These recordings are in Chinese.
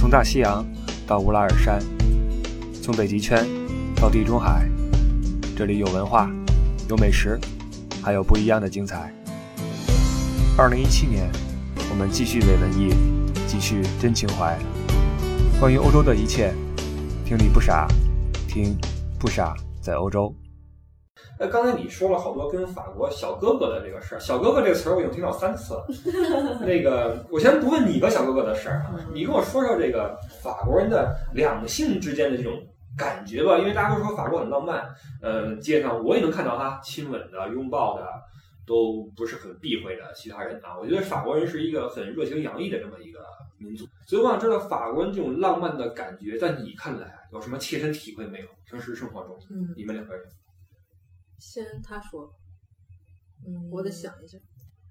从大西洋到乌拉尔山，从北极圈到地中海，这里有文化，有美食，还有不一样的精彩。二零一七年，我们继续伪文艺，继续真情怀。关于欧洲的一切，听你不傻，听不傻在欧洲。呃，刚才你说了好多跟法国小哥哥的这个事儿，小哥哥这个词儿我已经听到三次了。那个，我先不问你和小哥哥的事儿啊，你跟我说说这个法国人的两性之间的这种感觉吧，因为大家都说法国很浪漫，呃，街上我也能看到哈，亲吻的、拥抱的，都不是很避讳的其他人啊。我觉得法国人是一个很热情洋溢的这么一个民族，所以我想知道法国人这种浪漫的感觉，在你看来有什么切身体会没有？平时生活中，嗯你们两个人。先他说，嗯，我得想一下。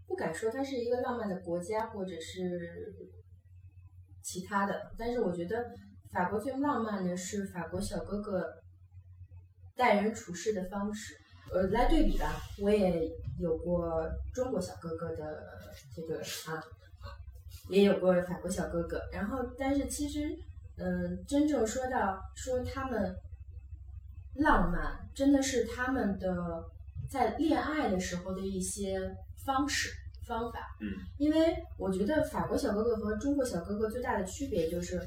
不敢说它是一个浪漫的国家，或者是其他的，但是我觉得法国最浪漫的是法国小哥哥待人处事的方式。呃，来对比吧，我也有过中国小哥哥的这个啊，也有过法国小哥哥。然后，但是其实，嗯、真正说到说他们浪漫，真的是他们的在恋爱的时候的一些方式方法。嗯，因为我觉得法国小哥哥和中国小哥哥最大的区别就是，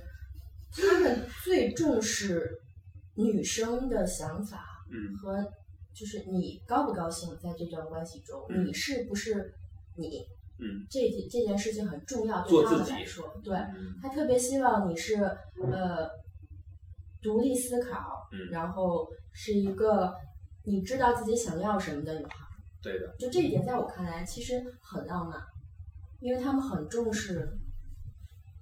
他们最重视女生的想法嗯和就是你高不高兴在这段关系中，嗯你是不是你嗯这件这件事情很重要，对他们来说，对。嗯他特别希望你是呃独立思考，嗯然后是一个你知道自己想要什么的女孩。对的。就这一点，在我看来其实很浪漫，因为他们很重视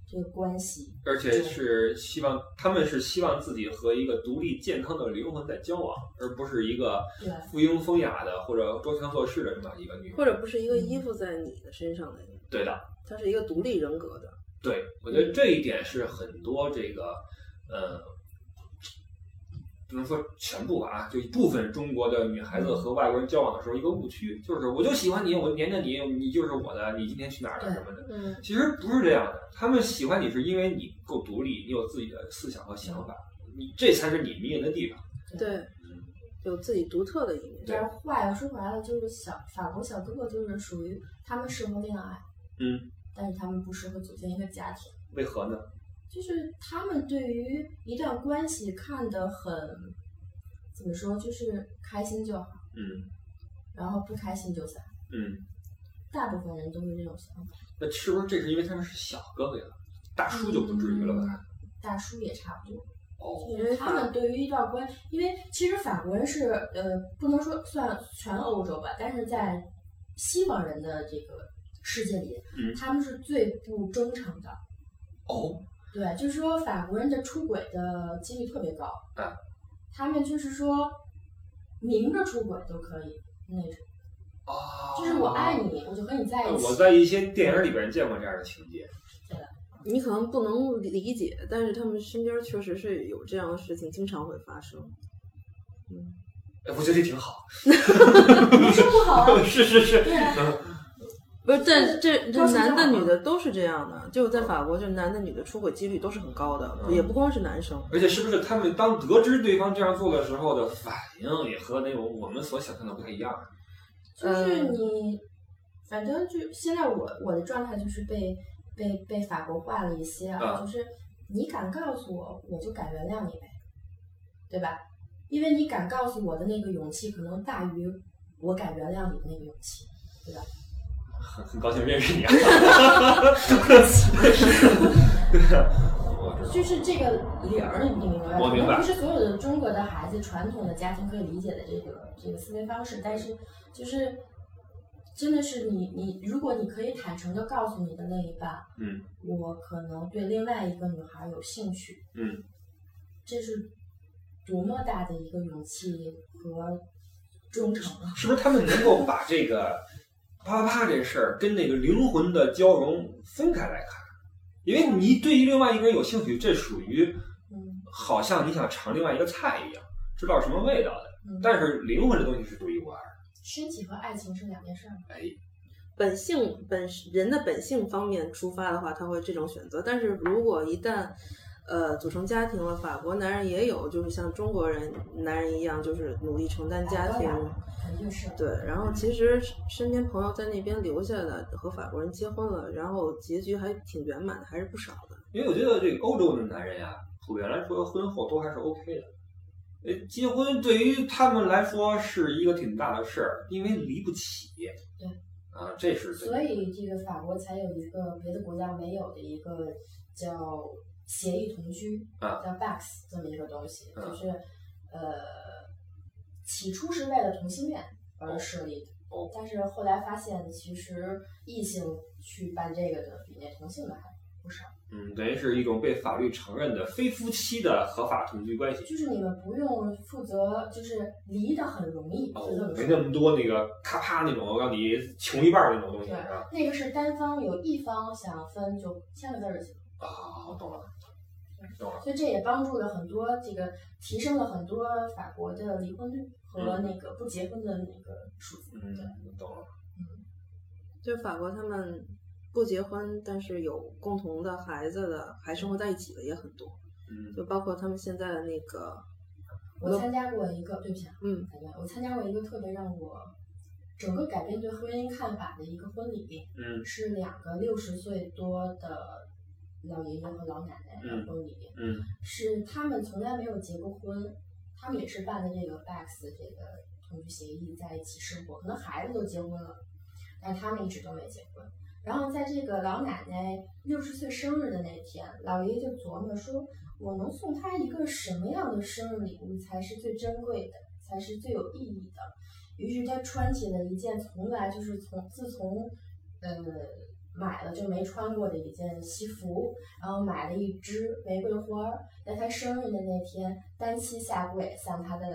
这个关系。而且是希望他们是希望自己和一个独立健康的灵魂在交往，而不是一个对附庸风雅的或者装腔作势的这么一个女人。或者不是一个依附在你的身上的，对的，他是一个独立人格的。对，我觉得这一点是很多这个呃，不能说全部吧啊，就一部分中国的女孩子和外国人交往的时候一个误区，就是我就喜欢你，我黏着你，你就是我的，你今天去哪儿了什么的。嗯，其实不是这样的，他们喜欢你是因为你够独立，你有自己的思想和想法，你这才是你迷人的地方。对，有自己独特的一面。但是话又说回来了，就是小法国小哥哥就是属于他们适合恋爱，嗯，但是他们不适合组建一个家庭。为何呢？就是他们对于一段关系看得很怎么说，就是开心就好，嗯然后不开心就散。嗯，大部分人都是这种想法，那是不是这是因为他们是小哥哥呀？大叔就不至于了吧？大叔也差不多。哦，因为他们对于一段关，因为其实法国人是呃，不能说算全欧洲吧，但是在西方人的这个世界里，嗯他们是最不忠诚的。哦，对，就是说法国人的出轨的几率特别高。啊，他们就是说明着出轨都可以那种，啊，就是我爱你，我就和你在一起。我在一些电影里边见过这样的情节。你可能不能理解，但是他们身边确实是有这样的事情，经常会发生。嗯，哎，我觉得这挺好。你说不好啊？是是是，对啊，不是，这这这男的女的都是这样的，就在法国，就男的女的出轨几率都是很高的，嗯也不光是男生。而且是不是他们当得知对方这样做的时候的反应，也和那种我们所想象的不太一样？就是你，反正就现在我我的状态就是被被被法国化了一些啊，啊就是你敢告诉我，我就敢原谅你呗，对吧？因为你敢告诉我的那个勇气，可能大于我敢原谅你的那个勇气，对吧？很很高兴认识你啊！就是 这个理儿，你明白吗？我明白不是所有的中国的孩子传统的家庭可以理解的这个这个思维方式，但是就是真的是你你，如果你可以坦诚的告诉你的另一半，嗯我可能对另外一个女孩有兴趣，嗯，这是多么大的一个勇气和忠诚啊！是不是他们能够把这个啪啪啪这事儿跟那个灵魂的交融分开来看？因为你对于另外一个人有兴趣，这属于嗯好像你想尝另外一个菜一样，知道什么味道的。嗯，但是灵魂这东西是独一无二的。身体和爱情是两件事儿。哎，本性本人的本性方面出发的话，他会这种选择。但是如果一旦呃组成家庭了，法国男人也有就是像中国人男人一样，就是努力承担家庭。肯定是对，然后其实身边朋友在那边留下的和法国人结婚了，然后结局还挺圆满的，还是不少的。因为我觉得这个欧洲的男人呀，普遍来说婚后都还是 OK 的。呃，结婚对于他们来说是一个挺大的事儿，因为离不起。对。啊，这是。所以这个法国才有一个别的国家没有的一个叫协议同居，啊，叫 BAX 这么一个东西，嗯就是呃，起初是为了同性恋而设立的，哦但是后来发现其实异性去办这个的比那同性的还不少。嗯，等于是一种被法律承认的非夫妻的合法同居关系。就是你们不用负责，就是离得很容易，没。那么多那个咔啪那种让你穷一半儿那种东西对啊。那个是单方有一方想分就签个字儿就行，啊，我，懂了。所以这也帮助了很多这个提升了很多法国的离婚率和那个不结婚的那个数字。嗯对，，懂了。嗯就是法国他们不结婚，但是有共同的孩子的，还生活在一起的也很多。嗯就包括他们现在的那个，我参加过一个，对不起啊，嗯我参加过一个特别让我整个改变对婚姻看法的一个婚礼，嗯是两个六十岁多的老爷爷和老奶奶的婚礼。嗯是他们从来没有结过婚，他们也是办的这个 BAX 这个同居协议在一起生活，可能孩子都结婚了，但他们一直都没结婚。然后在这个老奶奶六十岁生日的那天，老爷爷就琢磨说，我能送她一个什么样的生日礼物才是最珍贵的，才是最有意义的。于是他穿起了一件从来就是从自从呃买了就没穿过的一件西服，然后买了一支玫瑰花，在他生日的那天单膝下跪向他的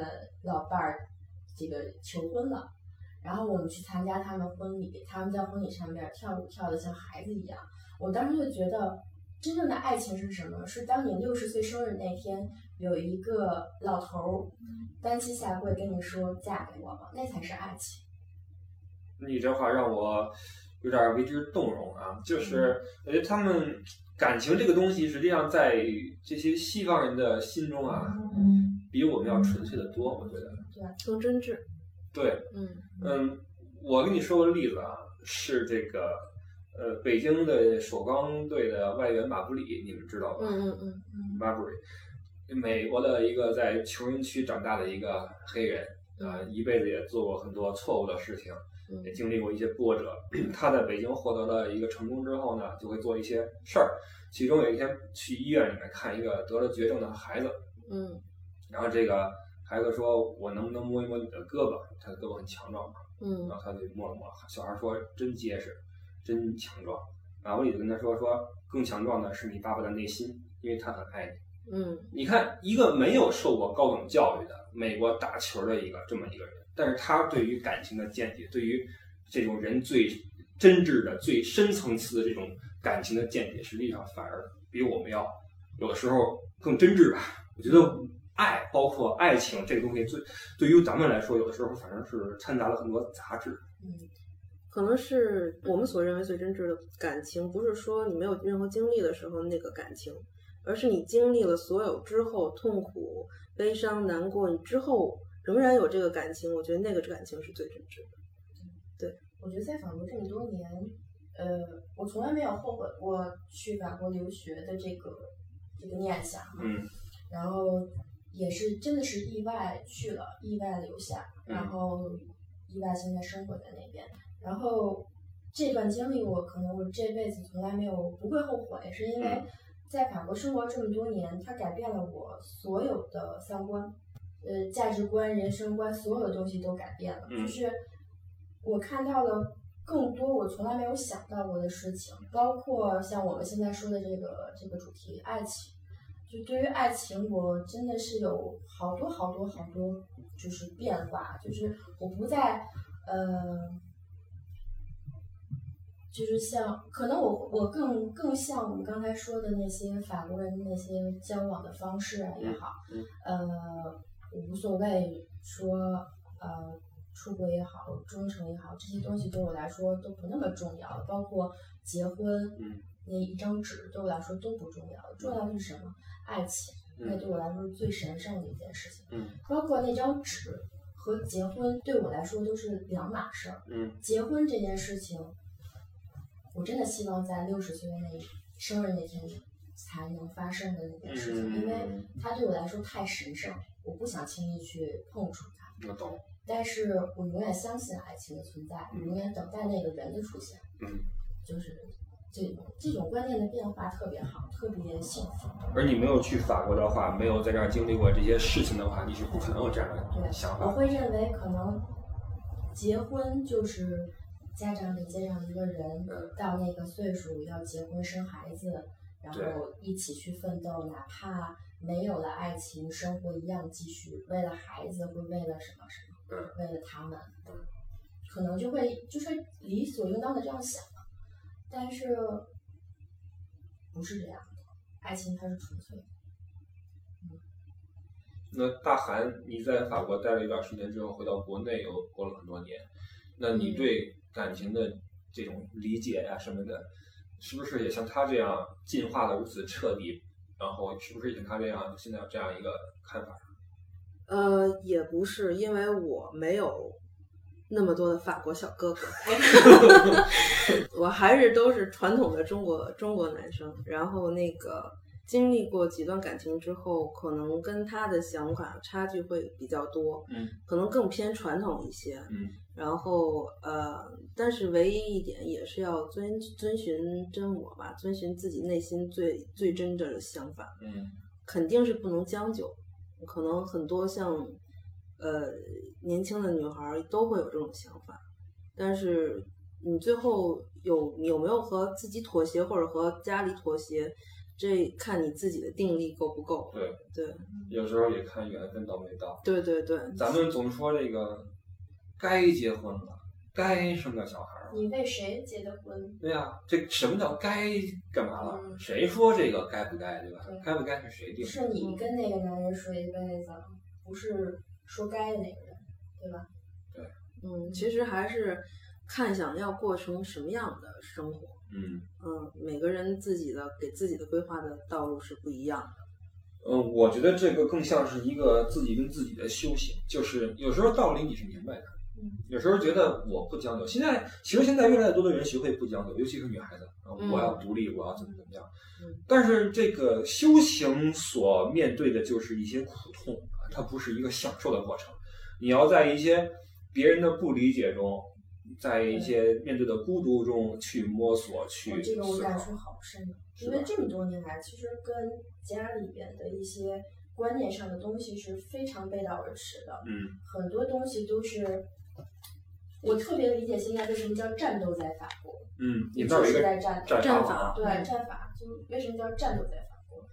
老伴儿这个求婚了。然后我们去参加他们婚礼，他们在婚礼上面跳舞跳得像孩子一样。我当时就觉得，真正的爱情是什么？是当你六十岁生日那天，有一个老头儿单膝下跪跟你说“嫁给我吧”，那才是爱情。你这话让我有点为之动容啊！就是我觉得他们感情这个东西，实际上在这些西方人的心中啊，嗯，比我们要纯粹的多。我觉得对，更真挚。对，嗯嗯，我跟你说个例子啊，是这个呃，北京的首钢队的外援马布里，你们知道吧？嗯嗯嗯嗯马布里，美国的一个在穷人区长大的一个黑人啊、嗯一辈子也做过很多错误的事情，嗯也经历过一些波折。他在北京获得了一个成功之后呢，就会做一些事儿。其中有一天去医院里面看一个得了绝症的孩子，嗯然后这个孩子说：“我能不能摸一摸你的胳膊？”他的胳膊很强壮嘛，嗯然后他就摸了摸，小孩说：“真结实，真强壮。”马布里就跟他说：“说更强壮的是你爸爸的内心，因为他很爱你。”嗯你看，一个没有受过高等教育的美国打球的一个这么一个人，但是他对于感情的见解，对于这种人最真挚的、最深层次的这种感情的见解，实际上反而比我们要有的时候更真挚吧。我觉得爱，包括爱情这个东西，最对于咱们来说，有的时候反正是掺杂了很多杂质。嗯可能是我们所认为最真挚的感情，不是说你没有任何经历的时候那个感情，而是你经历了所有之后，痛苦、悲伤、难过，你之后仍然有这个感情，我觉得那个感情是最真挚的。对我觉得在法国这么多年，呃，我从来没有后悔过去法国留学的这个这个念想。嗯然后也是真的是意外去了，意外留下，嗯然后意外现在生活在那边。然后这段经历，我可能我这辈子从来没有不会后悔，是因为嗯在法国生活这么多年，它改变了我所有的三观，呃，价值观、人生观，所有的东西都改变了。嗯就是我看到了更多我从来没有想到过的事情，包括像我们现在说的这个这个主题——爱情。就对于爱情，我真的是有好多好多好多就是变化，就是我不再呃，就是像可能我我更更像我们刚才说的那些法国人那些交往的方式啊也好，嗯呃，我无所谓说呃出轨也好，忠诚也好，这些东西对我来说都不那么重要了。包括结婚，嗯，那一张纸对我来说都不重要。重要的是什么？爱情，那对我来说是最神圣的一件事情。嗯，包括那张纸和结婚对我来说都是两码事儿。嗯，结婚这件事情，我真的希望在六十岁那生日那天才能发生的那件事情，因为嗯，它对我来说太神圣，我不想轻易去碰触它。我懂。但是我永远相信爱情的存在，我永远等待那个人的出现。嗯，就是这种这种观念的变化特别好，特别幸福。而你没有去法国的话，没有在这儿经历过这些事情的话，你是不可能有这样的对，想法。我会认为可能结婚就是家长给接上一个人嗯到那个岁数要结婚生孩子，然后一起去奋斗，哪怕没有了爱情，生活一样继续，为了孩子或为了什么什么，嗯为了他们嗯，可能就会就是理所应当的这样想，但是不是这样的，爱情它是纯粹的。那大韩，你在法国待了一段时间之后，回到国内又过了很多年，那你对感情的这种理解呀、什么的，是不是也像他这样进化的如此彻底？然后是不是也像他这样现在有这样一个看法？呃，也不是，因为我没有那么多的法国小哥哥，我还是都是传统的中国中国男生。然后那个经历过几段感情之后，可能跟他的想法差距会比较多，嗯可能更偏传统一些。嗯然后呃，但是唯一一点也是要遵遵循真我吧，遵循自己内心最最真的想法。嗯肯定是不能将就，可能很多像呃年轻的女孩儿都会有这种想法，但是你最后有有没有和自己妥协或者和家里妥协，这看你自己的定力够不够。对对有时候也看缘分到没到。对对对，咱们总说这个该结婚了，该生个小孩儿了。你为谁结的婚？对呀、这什么叫该干嘛了？嗯谁说这个该不该，对吧？对该不该是谁定的？是你跟那个男人说一辈子，不是说该的那个人，对吧？对嗯，其实还是看想要过成什么样的生活。嗯嗯，每个人自己的给自己的规划的道路是不一样的。嗯，我觉得这个更像是一个自己跟自己的修行，就是有时候道理你是明白的，嗯，有时候觉得我不将就。现在其实现在越来越多的人学会不将就，尤其是女孩子，我要独立，我要怎么怎么样嗯。但是这个修行所面对的就是一些苦痛，啊它不是一个享受的过程。你要在一些别人的不理解中，在一些面对的孤独中去摸索，去这个我。感触好深，因为这么多年来，其实跟家里边的一些观念上的东西是非常背道而驰的，嗯很多东西都是。我特别理解现在为什么叫战斗在法国，嗯，你那就是儿有一个在战战战法法对战法，就为什么叫战斗在法国？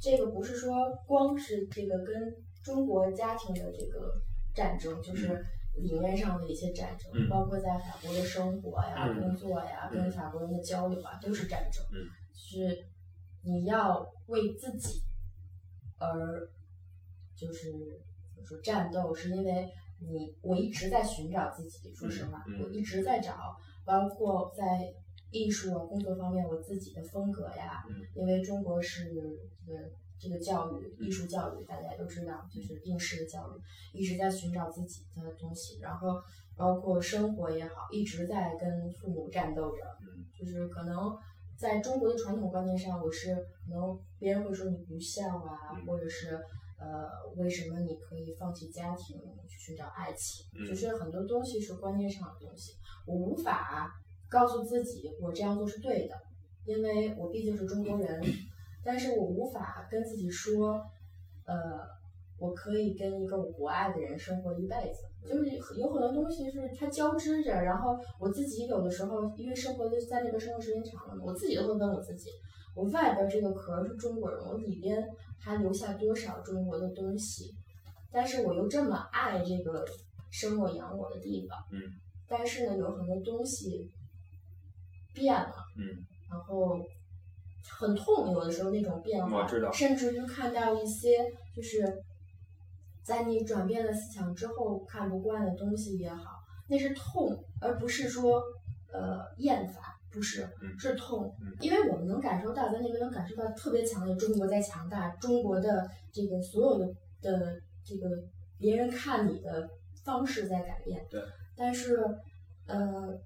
这个不是说光是这个跟中国家庭的这个战争，就是理念上的一些战争，嗯。包括在法国的生活呀、嗯。工作呀、嗯。跟法国人的交流啊，都是战争。是你要为自己而就是怎么说战斗，是因为你我一直在寻找自己。说实话，我一直在找，包括在艺术啊工作方面我自己的风格呀。嗯因为中国是这个这个教育，艺术教育大家都知道，就是应试的教育，一直在寻找自己的东西，然后包括生活也好，一直在跟父母战斗着。嗯就是可能在中国的传统观念上，我是可能别人会说你不孝啊，嗯或者是呃，为什么你可以放弃家庭去寻找爱情？嗯就是很多东西是观念上的东西，我无法告诉自己我这样做是对的，因为我毕竟是中国人，但是我无法跟自己说，呃，我可以跟一个我不爱的人生活一辈子。就是有很多东西是它交织着，然后我自己有的时候因为生活在那边生活时间长了嘛，我自己都会问我自己，我外边这个壳是中国人，我里边还留下多少中国的东西？但是我又这么爱这个生我养我的地方，嗯，但是呢，有很多东西变了，嗯然后很痛，有的时候那种变化，甚至于看到一些就是在你转变了思想之后看不惯的东西也好，那是痛，而不是说呃厌烦，不是嗯，是痛嗯，因为我们能感受到，在那边能感受到特别强烈，中国在强大，中国的这个所有的的这个别人看你的方式在改变，对，但是呃，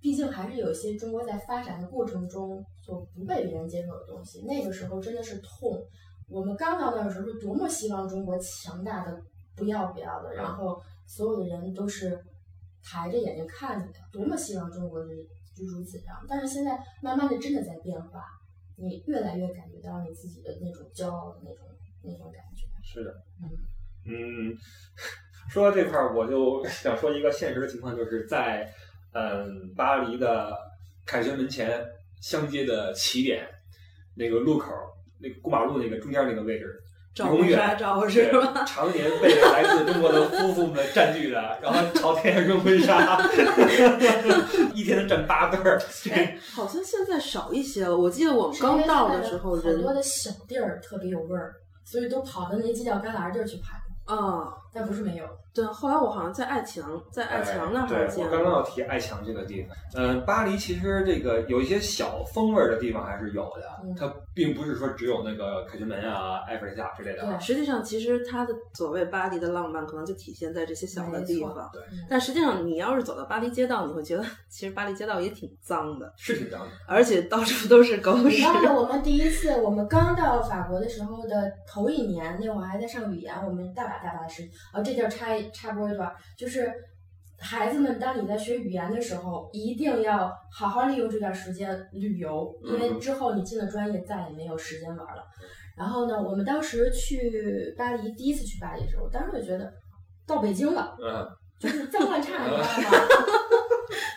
毕竟还是有一些中国在发展的过程中所不被别人接受的东西，那个时候真的是痛。我们刚到那的时候是多么希望中国强大的不要不要的，然后所有的人都是抬着眼睛看你的，多么希望中国是就如此这样。但是现在慢慢的真的在变化，你越来越感觉到你自己的那种骄傲的那种那种感觉。是的，嗯嗯，说到这块儿，我就 想说一个现实的情况，就是在嗯巴黎的凯旋门前相接的起点那个路口，那个过马路那个中间那个位置，照永远杀照是吧？常年被来自中国的夫妇们占据着，然后朝天上扔婚纱，一天能占八对儿。哎好像现在少一些了。我记得我刚到的时候，人多的小地儿特别有味儿，所以都跑到那犄角旮旯地儿去拍，啊，但不是没有。对。后来我好像在爱强，在爱强那儿见我刚刚要。提爱强这个地方。嗯、巴黎其实这个有一些小风味儿的地方还是有的，嗯它并不是说只有那个凯旋门啊、埃菲尔铁塔之类的对。实际上，其实它的所谓巴黎的浪漫，可能就体现在这些小的地方。对但实际上，你要是走到巴黎街道，你会觉得其实巴黎街道也挺脏的，是挺脏的。而且到处都是狗屎。你忘了我们第一次，我们刚到法国的时候的头一年，那会儿还在上语言，我们大把大把的事情。啊，这地儿插一插播一段，就是孩子们，当你在学语言的时候，一定要好好利用这段时间旅游，因为嗯之后你进了专业再也没有时间玩了。然后呢，我们当时去巴黎，第一次去巴黎的时候，我当时就觉得到北京了。嗯，就是脏乱差，你知道吗？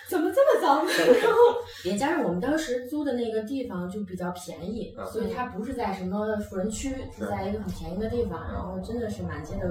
怎么这么脏？然后也加上我们当时租的那个地方就比较便宜，嗯所以它不是在什么富人区，是在一个很便宜的地方。然后真的是满街的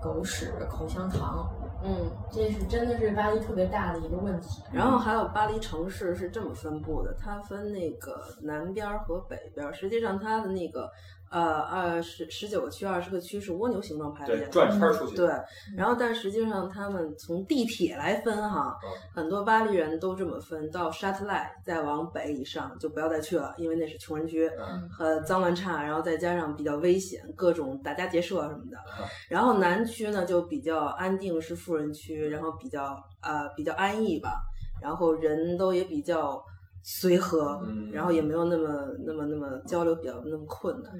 狗屎、口香糖，嗯，这是真的是巴黎特别大的一个问题。然后还有巴黎城市是这么分布的，它分那个南边儿和北边儿。实际上，它的那个呃二十十九个区、二十个区是蜗牛形状排列。转圈儿出去。对，然后但实际上他们从地铁来分哈，嗯很多巴黎人都这么分，到沙特赖再往北以上就不要再去了，因为那是穷人区。嗯和脏乱差，然后再加上比较危险，各种打家劫舍什么的啊。然后南区呢就比较安定，是富人区，然后比较呃比较安逸吧，然后人都也比较随和，嗯然后也没有那么那么那么交流比较那么困难。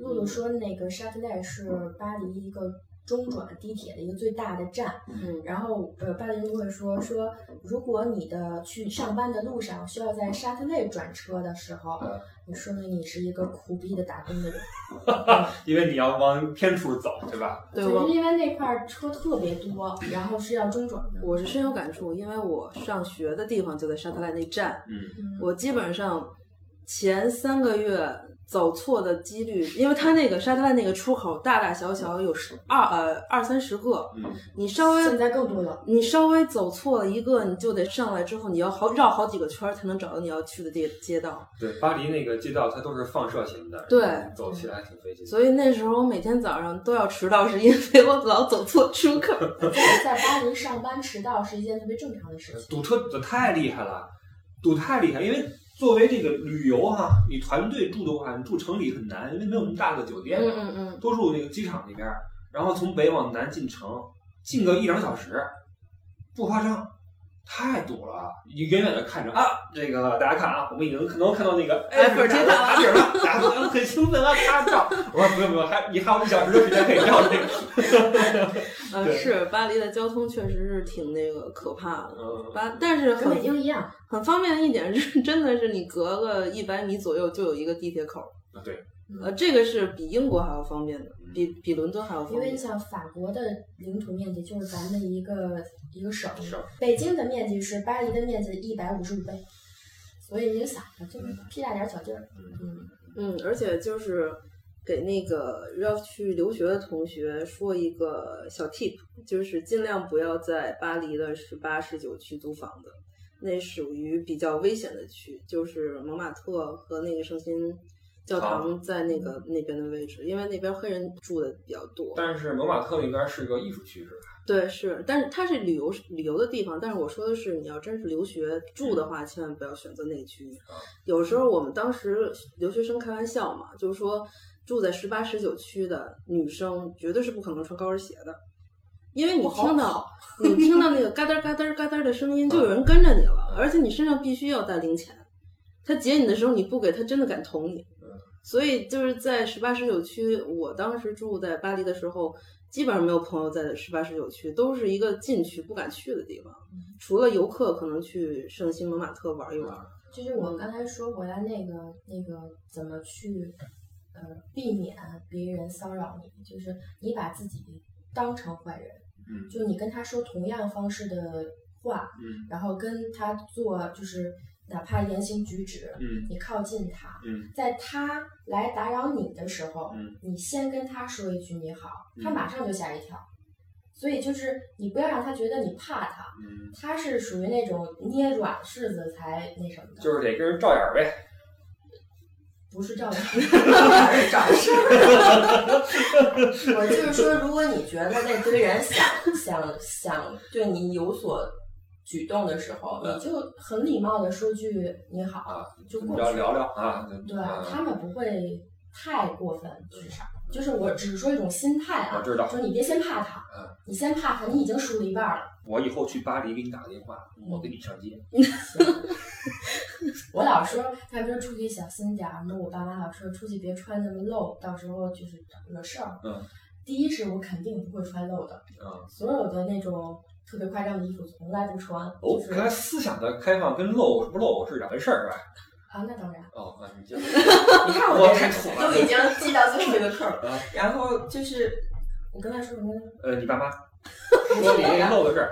露露说，那个沙特奈是巴黎一个中转地铁的一个最大的站。嗯，然后呃，巴黎人就会说说，如果你的去上班的路上需要在沙特内转车的时候，嗯你说明你是一个苦逼的打工的人。因为你要往偏处走，对吧？对就是因为那块儿车特别多，然后是要中转的。我是深有感触，因为我上学的地方就在沙特内那站，嗯嗯我基本上前三个月走错的几率，因为它那个沙特赖那个出口大大小小有十二呃二三十个，嗯，你稍微现在更多了。你稍微走错了一个，你就得上来之后，你要好绕好几个圈儿才能找到你要去的街街道。对，巴黎那个街道它都是放射型的，对走起来还挺费劲。所以那时候我每天早上都要迟到，是因为我老走错出口。在在巴黎上班迟到是一件特别正常的事情。堵车堵得太厉害了，堵太厉害。因为作为这个旅游哈，你团队住的话，你住城里很难，因为没有那么大的酒店，嗯嗯嗯，多住那个机场那边，然后从北往南进城，进个一两个小时，不夸张。太堵了，你远远的看着啊，这个大家看啊，我们已经可能看到那个埃菲尔铁塔了塔顶了，大家都很兴奋啊，拍照。我说不用不用，还你还有一小时的时间可以照这个。呃，是巴黎的交通确实是挺那个可怕的。嗯，巴，但是跟北京一样，很方便的一点是，真的是你隔个一百米左右就有一个地铁口。啊对，呃，这个是比英国还要方便的，比比伦敦还要方便因为你。想法国的领土面积就是咱们的一个一个省，省。北京的面积是巴黎的面积一百五十五倍，所以你就想着就是屁大点儿小地儿，嗯，嗯，而且就是给那个要去留学的同学说一个小 tip，就是尽量不要在巴黎的十八、十九区租房子，那属于比较危险的区，就是蒙马特和那个圣心教堂在那个那边的位置，因为那边黑人住的比较多。但是蒙马特那边是个艺术区，是吧？对，是，但是它是旅游旅游的地方。但是我说的是，你要真是留学住的话，千万不要选择那个区域。有时候我们当时留学生开玩笑嘛，就是说住在十八、十九区的女生绝对是不可能穿高跟鞋的，因为你听到你听到那个嘎噔嘎噔嘎噔的声音，就有人跟着你了，而且你身上必须要带零钱。他劫你的时候，你不给他，真的敢捅你。所以就是在十八、十九区，我当时住在巴黎的时候，基本上没有朋友在十八、十九区，都是一个禁区，不敢去的地方。除了游客可能去圣西蒙马特玩一玩。就是我刚才说回来那个那个怎么去呃避免别人骚扰你，就是你把自己当成坏人，嗯，就你跟他说同样方式的话，嗯，然后跟他做就是。哪怕言行举止，嗯，你靠近他，嗯，在他来打扰你的时候，嗯，你先跟他说一句你好，嗯他马上就吓一跳。所以就是你不要让他觉得你怕他，嗯，他是属于那种捏软柿子才那什么的，就是得跟人照眼儿呗。不是照眼，是找事儿。我就是说，如果你觉得那堆人想想想对你有所。举动的时候，你就很礼貌的说句你好，就过去聊聊啊。对他们不会太过分，至少就是我只是说一种心态啊。我知道，说你别先怕他，你先怕他，你已经输了一半了。我以后去巴黎给你打个电话，我给你上街。我老说，他们说出去小心点儿，那我爸妈老说出去别穿那么露，到时候就是惹事儿。嗯，第一是我肯定不会穿露的，嗯，所有的那种。特别夸张的衣服从来不穿。哦，看来思想的开放跟露不露是两回事儿，是吧？啊，那当然。哦，那你就 你看我太土了，都已经记到最后一个扣儿。然后就是我刚才说什么？呃，你爸妈 说你那露的事儿。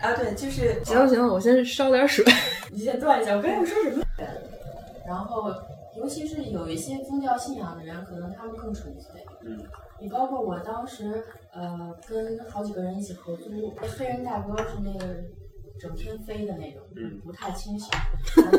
啊，对，就是行了行了，我先烧点水。你先断一下，我刚才说什么？然后，尤其是有一些宗教信仰的人，可能他们更纯粹。嗯。你包括我当时，呃，跟好几个人一起合租，黑人大哥是那个整天飞的那种，嗯，不太清醒，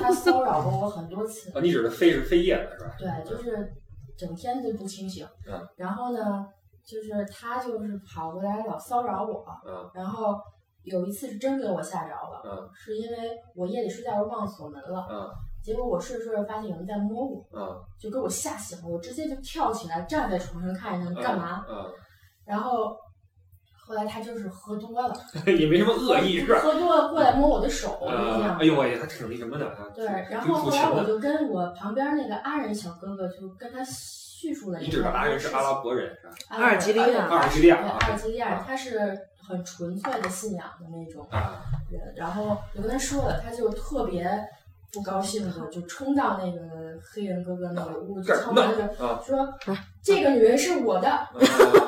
他骚扰过我很多次。啊，你指的飞是飞叶的是吧？对，就是整天就不清醒。嗯。然后呢，就是他就是跑过来老骚扰我。嗯。然后有一次是真给我吓着了。嗯。是因为我夜里睡觉时候忘锁门了。嗯。结果我睡着睡着发现有人在摸我，嗯，就给我吓醒了，我直接就跳起来站在床上看着他干嘛，嗯，然后后来他就是喝多了，也没什么恶意是吧？喝多了过来摸我的手，就这样。哎呦喂，他挺那什么的，对，然后后来我就跟我旁边那个阿人小哥哥就跟他叙述了一指的阿人是阿拉伯人是吧？阿尔及利亚，阿尔及利亚，对，阿尔及利亚，他是很纯粹的信仰的那种人，然后我跟他说了，他就特别。不高兴的就冲到那个黑人哥哥那个屋，子敲门就说：“这个女人是我的，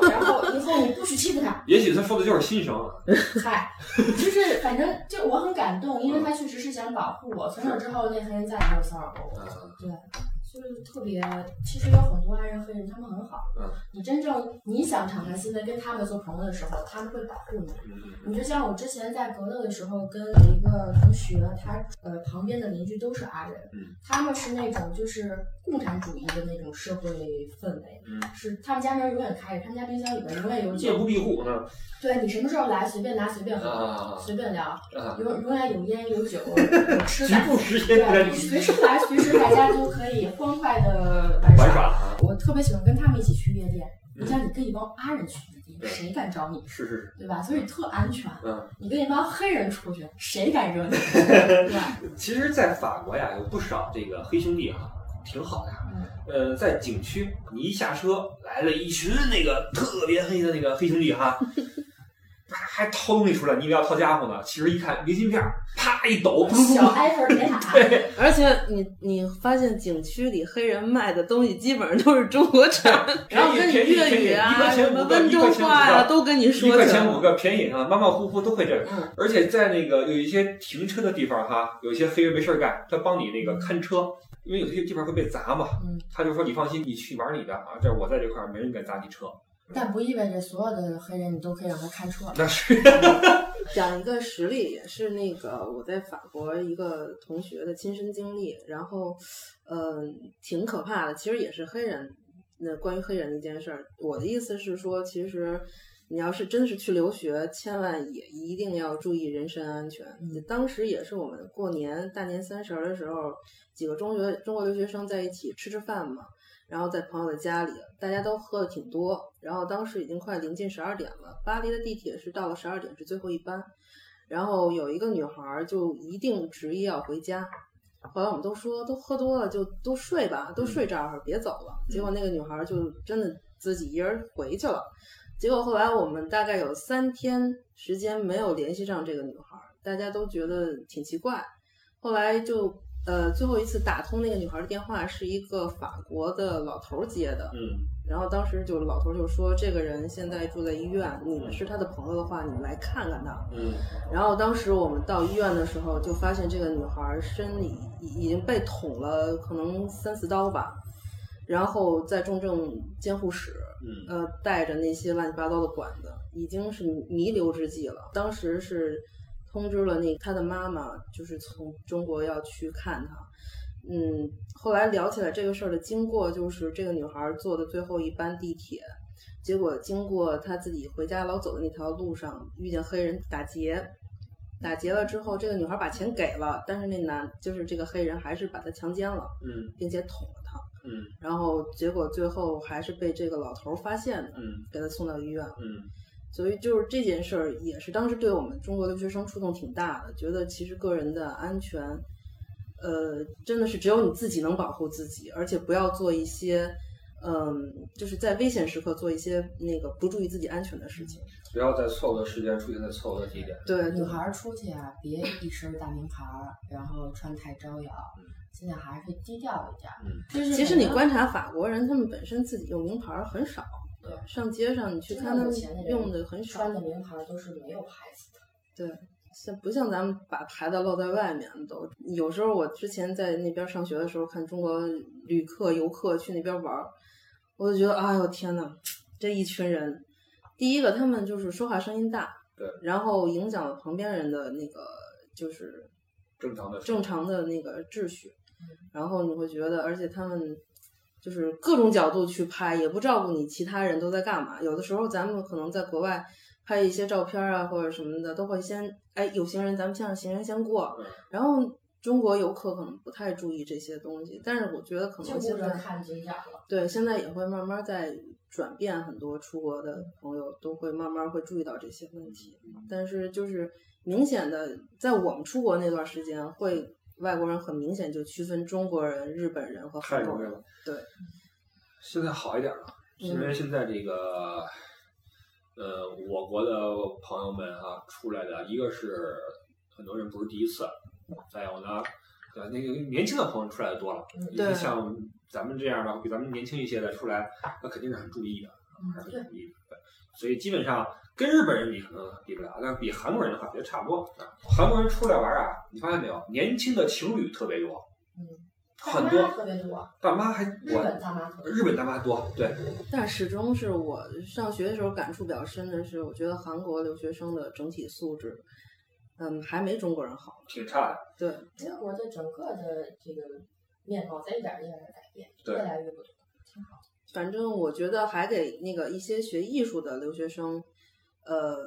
然后以后你不许欺负她。”也许他说的就是心声。嗨，就是反正就我很感动，因为他确实是想保护我。从那之后，那黑人再也没有骚扰过我。对。就是特别，其实有很多爱人黑人，他们很好。嗯，你真正你想敞开心扉跟他们做朋友的时候，他们会保护你。嗯你就像我之前在格勒的时候，跟一个同学，他呃旁边的邻居都是阿人。嗯，他们是那种就是共产主义的那种社会氛围。嗯，是他们家门永远开着，他们家冰箱里边永远有酒。夜不闭户呢。对你什么时候来，随便拿随便喝，随便聊。永永远有烟有酒 有吃的。对，随时来，随时大家都可以。欢快的玩耍，我特别喜欢跟他们一起去夜店。你像你跟一帮阿人去夜店，谁敢找你？是是是，对吧？所以特安全。嗯，你跟一帮黑人出去，谁敢惹你？对吧？其实，在法国呀，有不少这个黑兄弟哈，挺好的。嗯。呃，在景区，你一下车来了一群那个特别黑的那个黑兄弟哈。还掏东西出来，你以为要掏家伙呢？其实一看明信片，啪一抖，小埃菲尔铁塔。对，而且你你发现景区里黑人卖的东西基本上都是中国产，然后跟你粤语啊、什么温州话呀都跟你说。一块钱五个，便宜啊，马马虎虎都会这个。嗯。而且在那个有一些停车的地方哈，有一些黑人没事干，他帮你那个看车，因为有些地方会被砸嘛。嗯。他就说你放心，你去玩你的啊，这我在这块儿，没人敢砸你车。但不意味着所有的黑人你都可以让他看车。那是，讲一个实例，也是那个我在法国一个同学的亲身经历，然后，呃，挺可怕的。其实也是黑人，那关于黑人的一件事儿。我的意思是说，其实你要是真是去留学，千万也一定要注意人身安全。当时也是我们过年大年三十的时候，几个中学中国留学生在一起吃吃饭嘛。然后在朋友的家里，大家都喝的挺多。然后当时已经快临近十二点了，巴黎的地铁是到了十二点是最后一班。然后有一个女孩就一定执意要回家。后来我们都说都喝多了就都睡吧，都睡这儿别走了。结果那个女孩就真的自己一人回去了。结果后来我们大概有三天时间没有联系上这个女孩，大家都觉得挺奇怪。后来就。呃，最后一次打通那个女孩的电话是一个法国的老头接的，嗯，然后当时就老头就说，这个人现在住在医院，你们是他的朋友的话，你们来看看他，嗯，然后当时我们到医院的时候，就发现这个女孩身里已经被捅了可能三四刀吧，然后在重症监护室，嗯，呃，带着那些乱七八糟的管子，已经是弥留之际了，当时是。通知了那他的妈妈，就是从中国要去看他。嗯，后来聊起来这个事儿的经过，就是这个女孩坐的最后一班地铁，结果经过她自己回家老走的那条路上，遇见黑人打劫，打劫了之后，这个女孩把钱给了，但是那男就是这个黑人还是把她强奸了，嗯，并且捅了她，嗯，然后结果最后还是被这个老头发现的，嗯，给她送到医院，嗯。所以就是这件事儿，也是当时对我们中国留学生触动挺大的，觉得其实个人的安全，呃，真的是只有你自己能保护自己，而且不要做一些，嗯，就是在危险时刻做一些那个不注意自己安全的事情。不要在错误的时间出现在错误的地点。对，女孩出去啊，别一身大名牌，然后穿太招摇，现在还是低调一点。嗯，就是其实你观察法国人，他们本身自己用名牌很少。对，上街上你去看他们用的很少，穿的名牌都是没有牌子的。对，像不像咱们把牌子露在外面都？有时候我之前在那边上学的时候，看中国旅客游客去那边玩，我就觉得，哎呦天呐，这一群人，第一个他们就是说话声音大，对，然后影响了旁边人的那个就是正常的正常的那个秩序，然后你会觉得，而且他们。就是各种角度去拍，也不照顾你其他人都在干嘛。有的时候咱们可能在国外拍一些照片啊，或者什么的，都会先哎有行人，咱们先让行人先过。然后中国游客可能不太注意这些东西，但是我觉得可能现在看景点了。对，现在也会慢慢在转变，很多出国的朋友都会慢慢会注意到这些问题。但是就是明显的，在我们出国那段时间会。外国人很明显就区分中国人、日本人和韩国人。对，现在好一点了，因为现在这个，呃，我国的朋友们啊出来的，一个是很多人不是第一次，再有呢，呃，那个年轻的朋友出来的多了。对。像咱们这样的，比咱们年轻一些的出来，那肯定是很注意的，还是很注意的。对。所以基本上。跟日本人比可能比不了，但比韩国人的话，觉得差不多。韩国人出来玩啊，你发现没有？年轻的情侣特别多，嗯，很多，特别多。大妈还日本大妈多，日本大妈多，对。但始终是我上学的时候感触比较深的是，我觉得韩国留学生的整体素质，嗯，还没中国人好，挺差的。对，中国的整个的这个面貌在一点一点的改变，越来越不同，挺好。反正我觉得还给那个一些学艺术的留学生。呃，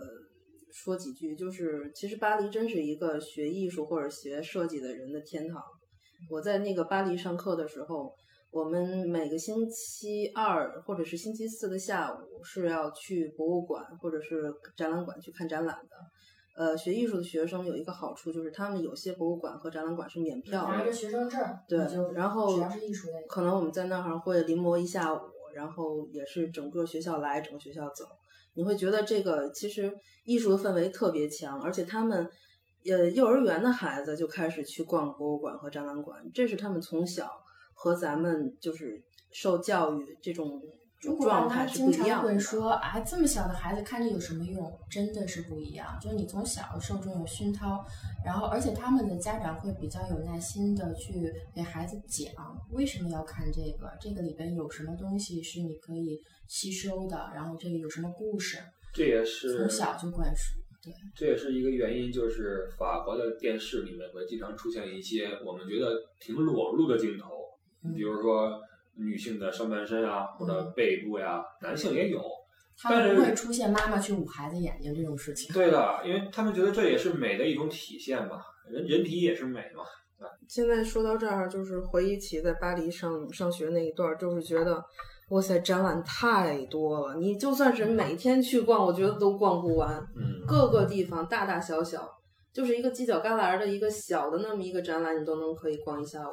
说几句，就是其实巴黎真是一个学艺术或者学设计的人的天堂。我在那个巴黎上课的时候，我们每个星期二或者是星期四的下午是要去博物馆或者是展览馆去看展览的。呃，学艺术的学生有一个好处，就是他们有些博物馆和展览馆是免票，拿着学生证，对，然后只要是艺术类，可能我们在那儿会临摹一下午，然后也是整个学校来，整个学校走。你会觉得这个其实艺术的氛围特别强，而且他们，呃，幼儿园的孩子就开始去逛博物馆和展览馆，这是他们从小和咱们就是受教育这种状态是不一样的。经常会说啊，这么小的孩子看这有什么用？真的是不一样。就是你从小受这种熏陶，然后而且他们的家长会比较有耐心的去给孩子讲为什么要看这个，这个里边有什么东西是你可以。吸收的，然后这个有什么故事？这也是从小就灌输。对，这也是一个原因，就是法国的电视里面会经常出现一些我们觉得挺裸露的镜头，嗯比如说女性的上半身啊，或者背部呀，男性也有。他们不会出现妈妈去捂孩子眼睛这种事情。对的，因为他们觉得这也是美的一种体现嘛，人人体也是美嘛。现在说到这儿，就是回忆起在巴黎上上学那一段儿，就是觉得，哇塞，展览太多了。你就算是每天去逛，我觉得都逛不完。嗯，各个地方大大小小，就是一个犄角旮旯的一个小的那么一个展览，你都能可以逛一下午，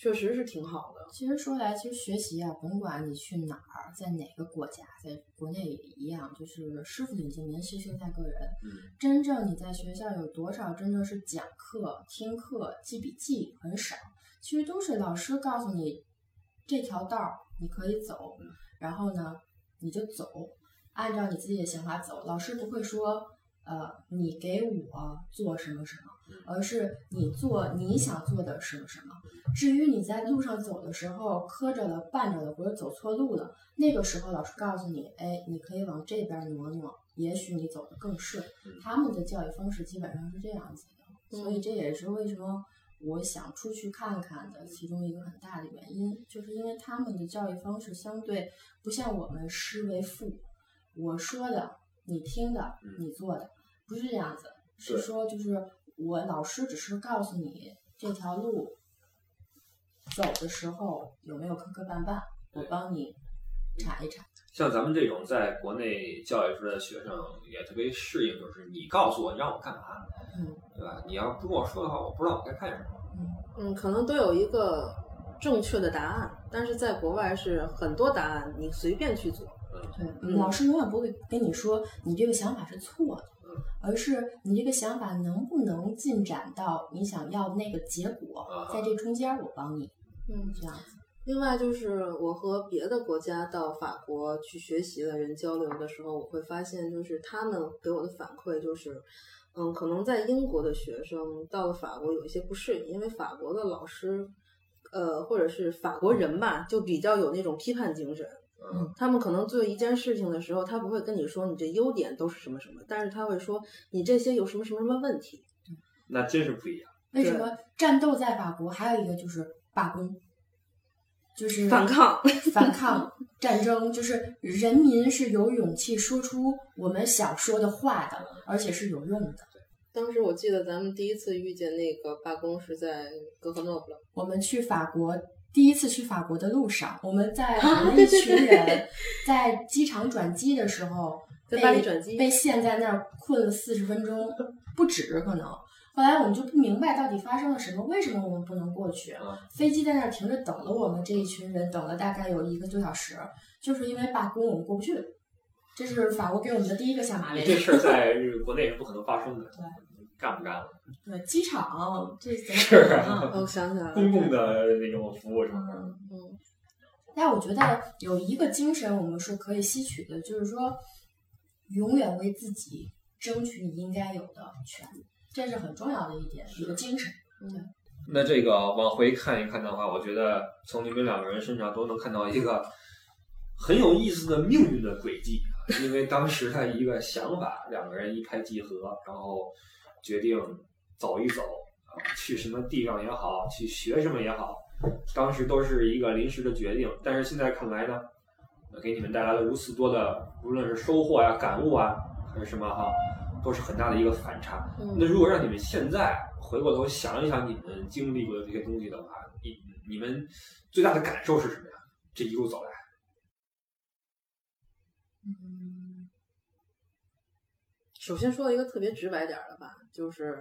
确实是挺好的。其实说来，其实学习啊，甭管你去哪儿，在哪个国家，在国内也一样，就是师傅领进门，修行在个人。嗯，真正你在学校有多少真正是讲课、听课、记笔记，很少。其实都是老师告诉你这条道儿你可以走，然后呢你就走，按照你自己的想法走。老师不会说，呃，你给我做什么什么，而是你做你想做的什么什么。至于你在路上走的时候磕着了、绊着了，或者走错路了，那个时候老师告诉你，哎，你可以往这边挪挪，也许你走得更顺。他们的教育方式基本上是这样子的，所以这也是为什么我想出去看看的其中一个很大的原因，就是因为他们的教育方式相对不像我们师为父，我说的你听的你做的，不是这样子，是说就是我老师只是告诉你这条路走的时候有没有磕磕绊绊，我帮你查一查。像咱们这种在国内教育出来的学生也特别适应，就是你告诉我你让我干嘛，嗯对吧？你要不跟我说的话，我不知道我该干什么。嗯，可能都有一个正确的答案，但是在国外是很多答案，你随便去做。对，嗯老师永远不会跟你说你这个想法是错的，而是你这个想法能不能进展到你想要的那个结果啊，在这中间我帮你，嗯，这样子。另外就是我和别的国家到法国去学习的人交流的时候，我会发现，就是他们给我的反馈就是，嗯，可能在英国的学生到了法国有一些不适应，因为法国的老师，呃，或者是法国人吧，就比较有那种批判精神。嗯，他们可能做一件事情的时候，他不会跟你说你这优点都是什么什么，但是他会说你这些有什么什么什么问题。那真是不一样。为什么战斗在法国还有一个就是罢工，就是反抗反抗战争，就是人民是有勇气说出我们想说的话的，而且是有用的。当时我记得咱们第一次遇见那个罢工是在格格诺布勒，我们去法国，第一次去法国的路上，我们在我啊们一群人在机场转机的时候，在被巴黎转机被陷在那儿困了四十分钟，不止可能。后来我们就不明白到底发生了什么，为什么我们不能过去？嗯飞机在那儿停着等了我们这一群人，等了大概有一个多小时，就是因为罢工我们过不去。这是法国给我们的第一个下马威。这事儿在国内是不可能发生的。对，干不干了？对，机场这怎么是啊 我想起来了，公共的那种服务什么的嗯但我觉得有一个精神我们是可以吸取的，就是说，永远为自己争取你应该有的权利，这是很重要的一点，一个精神。对那这个往回看一看的话，我觉得从你们两个人身上都能看到一个很有意思的命运的轨迹。因为当时的一个想法，两个人一拍即合，然后决定走一走啊，去什么地方也好，去学什么也好，当时都是一个临时的决定。但是现在看来呢，呃给你们带来了如此多的，无论是收获呀、感悟啊，还是什么哈，都是很大的一个反差。那嗯，如果让你们现在回过头想一想你们经历过的这些东西的话，你你们最大的感受是什么呀？这一路走来，首先说一个特别直白点儿的吧，就是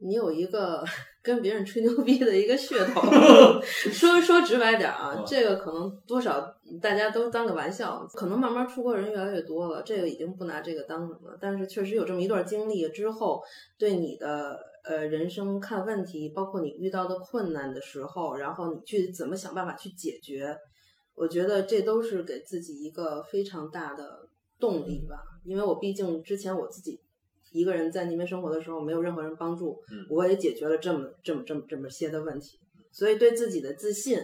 你有一个 跟别人吹牛逼的一个噱头。说说直白点儿啊嗯，这个可能多少大家都当个玩笑，可能慢慢出国人越来越多了，这个已经不拿这个当什么了。但是确实有这么一段经历之后，对你的呃人生看问题，包括你遇到的困难的时候，然后你去怎么想办法去解决，我觉得这都是给自己一个非常大的动力吧。因为我毕竟之前我自己一个人在那边生活的时候，没有任何人帮助，嗯我也解决了这么这么这么这么些的问题，所以对自己的自信，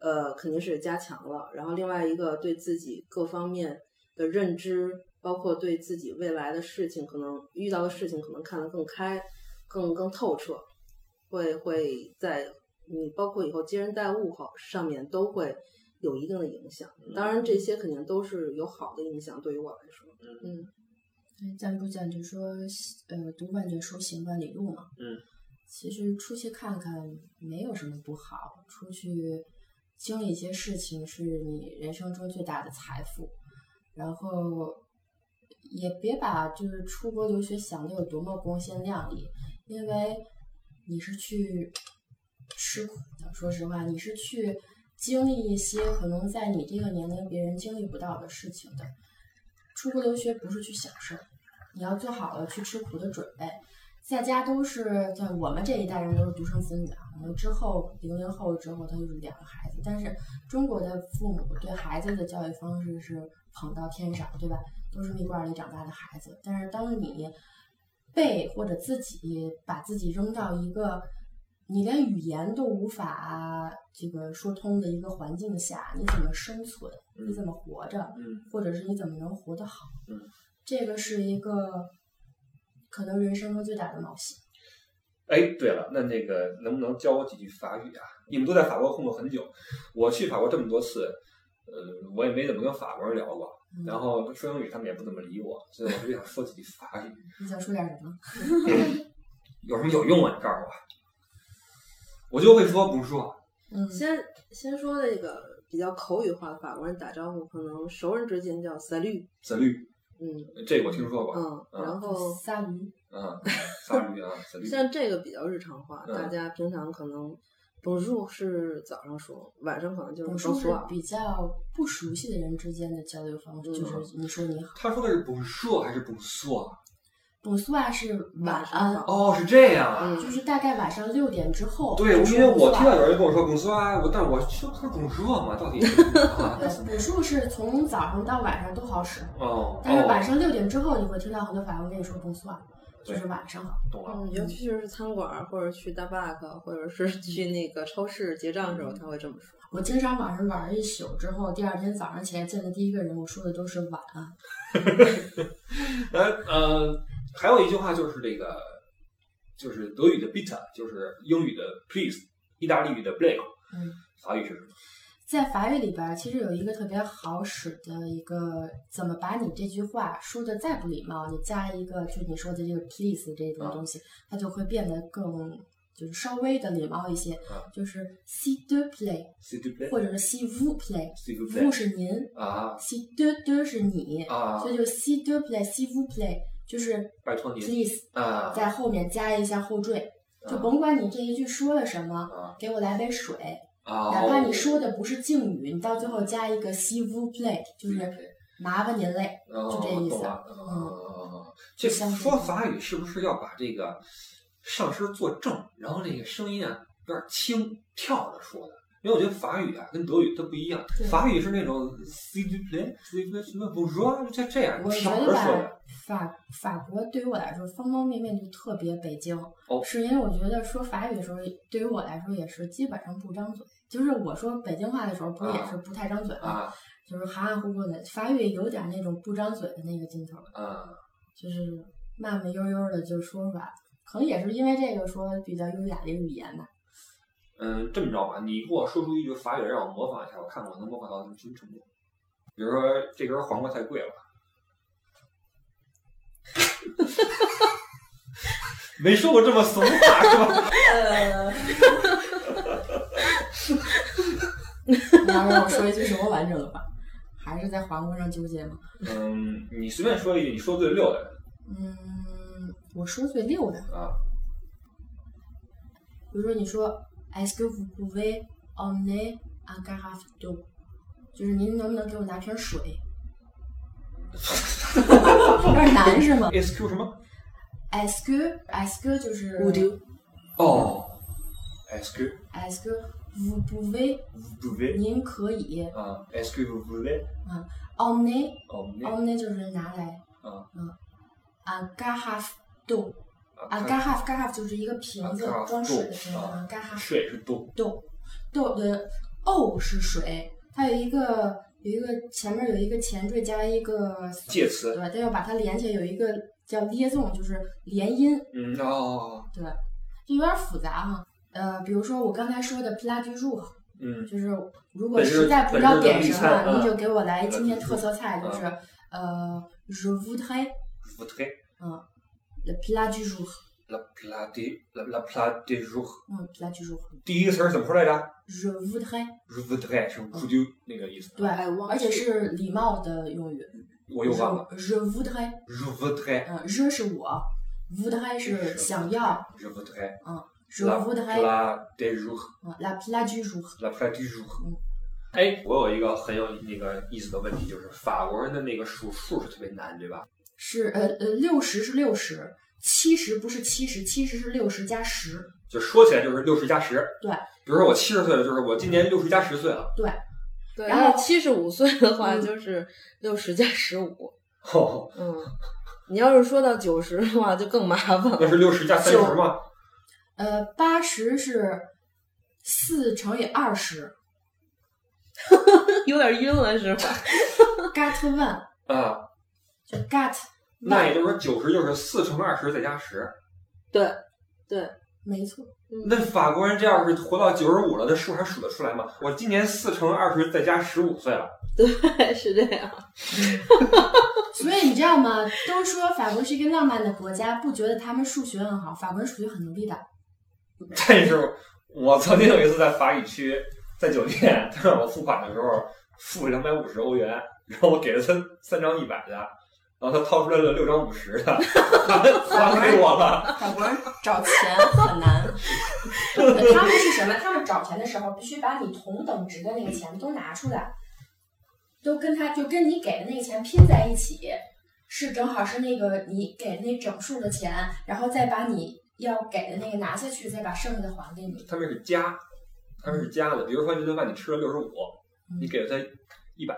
呃，肯定是加强了。然后另外一个对自己各方面的认知，包括对自己未来的事情，可能遇到的事情可能看得更开、更更透彻，会会在你包括以后接人待物好上面都会有一定的影响。当然，这些肯定都是有好的影响，对于我来说，嗯。对，咱不讲就说，呃，读万卷书，行万里路嘛。嗯。其实出去看看没有什么不好，出去经历一些事情是你人生中最大的财富。然后也别把就是出国留学想的有多么光鲜亮丽，因为你是去吃苦的。说实话，你是去经历一些可能在你这个年龄别人经历不到的事情的。出国留学不是去享受，你要做好了去吃苦的准备。在家都是在我们这一代人都是独生子女啊，之后零零后之后他就是两个孩子。但是中国的父母对孩子的教育方式是捧到天上，对吧？都是蜜罐里长大的孩子。但是当你被或者自己把自己扔到一个你连语言都无法这个说通的一个环境下，你怎么生存？你怎么活着？或者是你怎么能活得好？这个是一个。可能人生中最大的冒险。哎，对了，那那个能不能教我几句法语啊？你们都在法国混过很久，我去法国这么多次，呃，我也没怎么跟法国人聊过。然后说英语，他们也不怎么理我，所以我就想说几句法语。你想说点什么？有什么有用啊？你告诉我。我就会说不说。嗯，先先说那个比较口语化的法国人打招呼，可能熟人之间叫 salut，salut。嗯，这个我听说过。嗯，然后鲨鱼，嗯，鲨鱼啊，像这个比较日常化，大家平常可能 Bonjour 是早上说，晚上可能就是 Bonjour。比较不熟悉的人之间的交流方式，就是你说你好。他说的是 Bonjour 还是 Bonsoir？补素啊是晚安哦，是这样啊，就是大概晚上六点之后。对，因为我听到有人跟我说补素啊，我但我说他是补素嘛，到底？对，补素是从早上到晚上都好使哦，但是晚上六点之后你会听到很多法国人跟你说补素啊，就是晚上好。懂了。嗯，尤其是餐馆或者去大 back 或者是去那个超市结账的时候，他会这么说。我经常晚上玩一宿之后，第二天早上起来见的第一个人，我说的都是晚安。呃呃。还有一句话就是这个，就是德语的 bitte，就是英语的 please，意大利语的 blake，嗯，法语是什么？在法语里边，其实有一个特别好使的一个，怎么把你这句话说的再不礼貌，你加一个就你说的这个 please 这种东西，它就会变得更就是稍微的礼貌一些，就是 s'il te plaît，或者是 sie vous plaît，vous 是您。啊，sie te de 是你啊，所以就 s'il te plaît，s'il vous plaît。就是拜托你，please 啊，在后面加一下后缀，就甭管你这一句说了什么，给我来杯水，哪怕你说的不是敬语，你到最后加一个 s'il vous plaît，就是麻烦您嘞，就这意思。嗯，这说法语是不是要把这个上身坐正，然后那个声音啊有点轻跳着说的？因为我觉得法语啊跟德语它不一样，法语是那种 s'il vous plaît，s'il vous plaît 什么 bonjour，就这样跳着说的。法法国对于我来说，方方面面就特别北京，哦，是因为我觉得说法语的时候，对于我来说也是基本上不张嘴。就是我说北京话的时候，不是也是不太张嘴吗？就是含含糊糊的。法语有点那种不张嘴的那个劲头，嗯，就是慢慢悠悠的就说出来。可能也是因为这个说比较优雅的语言吧。嗯，这么着吧，你给我说出一句法语让我模仿一下，我看我能模仿到什么程度。比如说这根黄瓜太贵了。没说过这么怂话是吧？呃，你要让我说一句什么完整的话？还是在黄瓜上纠结吗？嗯，你随便说一句，你说最溜的。嗯，我说最溜的啊。比如说，你说 “Est-ce que vous pouvez emmener un carafe d'eau？” 就是您能不能给我拿瓶水？有点难是吗？Est-ce que 什么？Est-ce que est-ce que 就是 Would you？哦，Est-ce que est-ce que vous pouvez vous pouvez 您可以啊？Est-ce que vous pouvez 啊？Emmener emmener emmener 就是拿来啊嗯啊，carafe d'eau 啊，carafe carafe 就是一个瓶子装水的瓶子，gahaf 水是 d'eau d'eau d'eau 的 eau 是水，它有一个有一个前面有一个前缀加一个介词，对，它要把它连起来，有一个叫 liaison，就是连音，嗯哦，对，就有点复杂哈。呃，比如说我刚才说的 plat du jour，嗯就是如果实在不知道点什么，你嗯就给我来今天特色菜就是呃 je voudrais 不对 le plat du jour，，la plat de la la plat de jour，嗯，plat du jour。第一个词儿怎么说来着 je voudrais，？je voudrais 是 would you 那个意思，对而且是礼貌的用语。我又忘了 je je voudrais，，je voudrais 嗯，je 是我，voudrais 是想要，je voudrais 嗯，je la voudrais，plat de jour。嗯，la plat du jour，La plat du jour。嗯哎，我有一个很有那个意思的问题，就是法国人的那个数数是特别难，对吧？是呃呃六十是六十，七十不是七十，七十是六十加十，就说起来就是六十加十。对。比如说我七十岁了，就是我今年六十加十岁了。对，对，然后七十五岁的话嗯就是六十加十五，哦，嗯，你要是说到九十的话就更麻烦了那。是六十加三十吗？呃八十是四乘以二十 有点晕了是吧？gat one 啊，就 gat 那也就是说九十就是四乘二十再加十。对对，没错，那法国人这要是活到九十五了，这数还数得出来吗？我今年四乘二十再加十五岁了。对，是这样。所以你知道吗？都说法国是一个浪漫的国家，不觉得他们数学很好，法国人数学很努力的。但是我曾经有一次在法语区，在酒店，他让我付款的时候付两百五十欧元，然后我给了他三张一百的，然后他掏出来了六张五十的，还给我了。法国人找钱很难，他们是什么？他们找钱的时候必须把你同等值的那个钱都拿出来，都跟他就跟你给的那个钱拼在一起，是正好是那个你给那整数的钱，然后再把你要给的那个拿下去，再把剩下的还给你。他们是加，他们是加的。比如说这顿饭你吃了六十五，你给了他一百，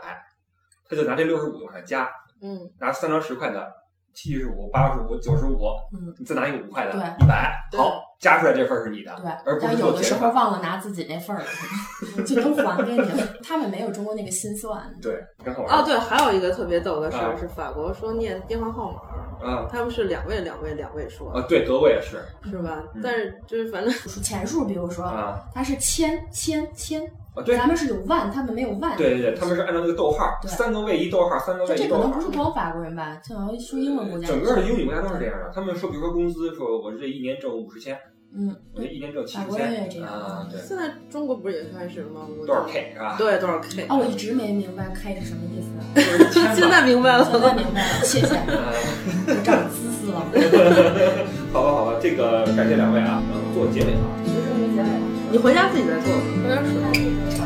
他就拿这六十五往上加，嗯，拿三张十块的，七十五、八十五、九十五，嗯，你再拿一个五块的，对一百，好，加出来这份儿是你的，对而，不但是有的时候。忘了拿自己那份儿了，就都还给你了。他们没有中国那个心算。对，刚好我哦，对，还有一个特别逗的事啊儿是法国说念电话号码，啊他们是两位两位两位说，啊，对，德国也是是吧嗯？但是就是反正数钱数，比如说啊它是千千千，啊，对咱们是有万，他们没有万。对对对，他们是按照那个逗号，三个位一逗号，三个位一逗号。这可能不是光法国人吧？这好像说英文国家。整个的英语国家都是这样的。他们说，比如说工资，说我这一年挣五十千，嗯，我这一年挣七十法国人也千这样啊，对，现在中国不是也开始吗？多少 K 是吧？对，多少 K？哦，我一直没明白 K 是什么意思。现。在明白了现在明白了，谢谢，长姿势了。好吧，好吧，这个感谢两位啊，嗯，做结尾啊。你回家自己再做吧，喝点水。